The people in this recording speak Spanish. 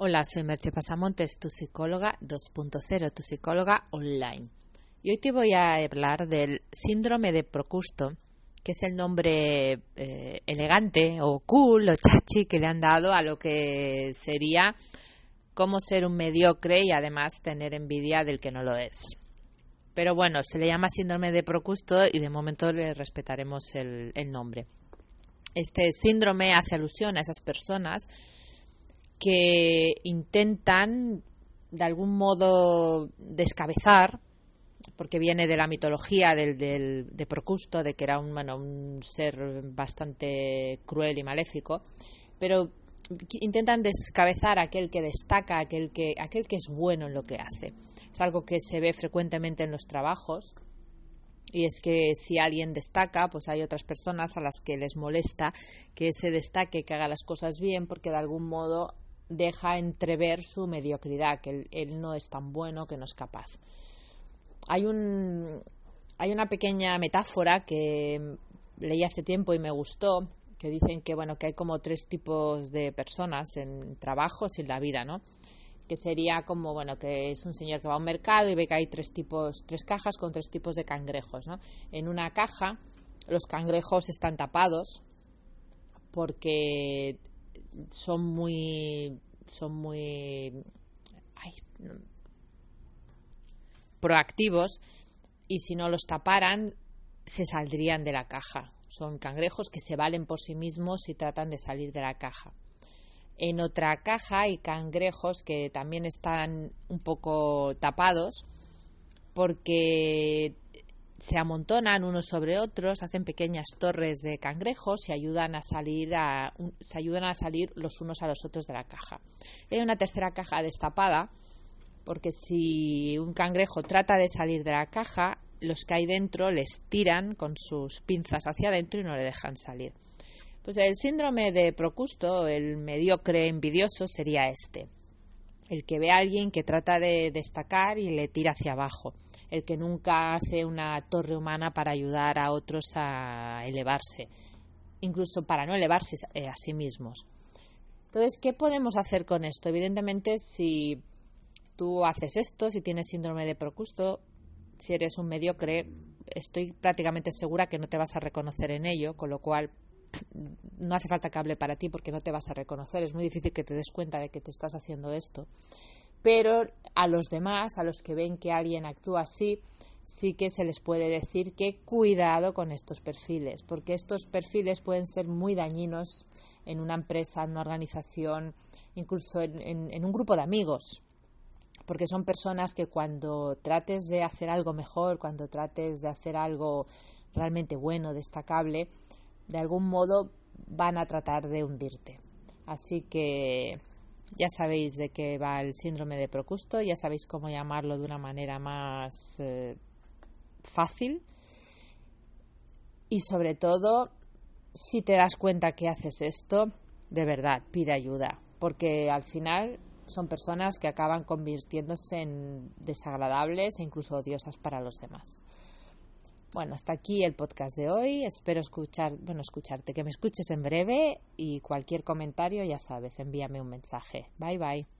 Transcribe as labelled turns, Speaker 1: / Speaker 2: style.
Speaker 1: Hola, soy Merche Pasamontes, tu psicóloga 2.0, tu psicóloga online. Y hoy te voy a hablar del síndrome de Procusto, que es el nombre eh, elegante o cool o chachi que le han dado a lo que sería cómo ser un mediocre y además tener envidia del que no lo es. Pero bueno, se le llama síndrome de Procusto y de momento le respetaremos el nombre. Este síndrome hace alusión a esas personas que intentan de algún modo descabezar, porque viene de la mitología del, de Procusto, de que era un, un ser bastante cruel y maléfico, pero intentan descabezar a aquel que destaca, aquel que, aquel que es bueno en lo que hace. Es algo que se ve frecuentemente en los trabajos. Y es que si alguien destaca, pues hay otras personas a las que les molesta que se destaque, que haga las cosas bien, porque de algún modo deja entrever su mediocridad, que él, no es tan bueno, que no es capaz. Hay, un, hay una pequeña metáfora que leí hace tiempo y me gustó, que dicen que bueno que hay como tres tipos de personas en trabajos y en la vida, ¿no? Que sería como bueno que es un señor que va a un mercado y ve que hay tres tipos, tres cajas con tres tipos de cangrejos, ¿no? En una caja los cangrejos están tapados porque son muy son muy proactivos y si no los taparan se saldrían de la caja. Son cangrejos que se valen por sí mismos y tratan de salir de la caja. En otra caja hay cangrejos que también están un poco tapados porque se amontonan unos sobre otros, hacen pequeñas torres de cangrejos y ayudan a salir a, se ayudan a salir los unos a los otros de la caja. Hay una tercera caja destapada, porque si un cangrejo trata de salir de la caja, los que hay dentro les tiran con sus pinzas hacia adentro y no le dejan salir. Pues el síndrome de Procusto, el mediocre envidioso, sería este. El que ve a alguien que trata de destacar y le tira hacia abajo el que nunca hace una torre humana para ayudar a otros a elevarse, incluso para no elevarse eh, a sí mismos. Entonces, ¿qué podemos hacer con esto? Evidentemente, si tú haces esto, si tienes síndrome de Procusto, si eres un mediocre, estoy prácticamente segura que no te vas a reconocer en ello, con lo cual no hace falta que hable para ti porque no te vas a reconocer. Es muy difícil que te des cuenta de que te estás haciendo esto pero a los demás, a los que ven que alguien actúa así, sí que se les puede decir que cuidado con estos perfiles, porque estos perfiles pueden ser muy dañinos en una empresa, en una organización, incluso en, un grupo de amigos, porque son personas que cuando trates de hacer algo mejor, cuando trates de hacer algo realmente bueno, destacable, de algún modo van a tratar de hundirte. Así que ya sabéis de qué va el síndrome de Procusto, ya sabéis cómo llamarlo de una manera más eh, fácil. Y sobre todo, si te das cuenta que haces esto, de verdad, pide ayuda, porque al final son personas que acaban convirtiéndose en desagradables e incluso odiosas para los demás. Bueno, hasta aquí el podcast de hoy. Espero escuchar, bueno, escucharte, que me escuches en breve y cualquier comentario, ya sabes, envíame un mensaje. Bye bye.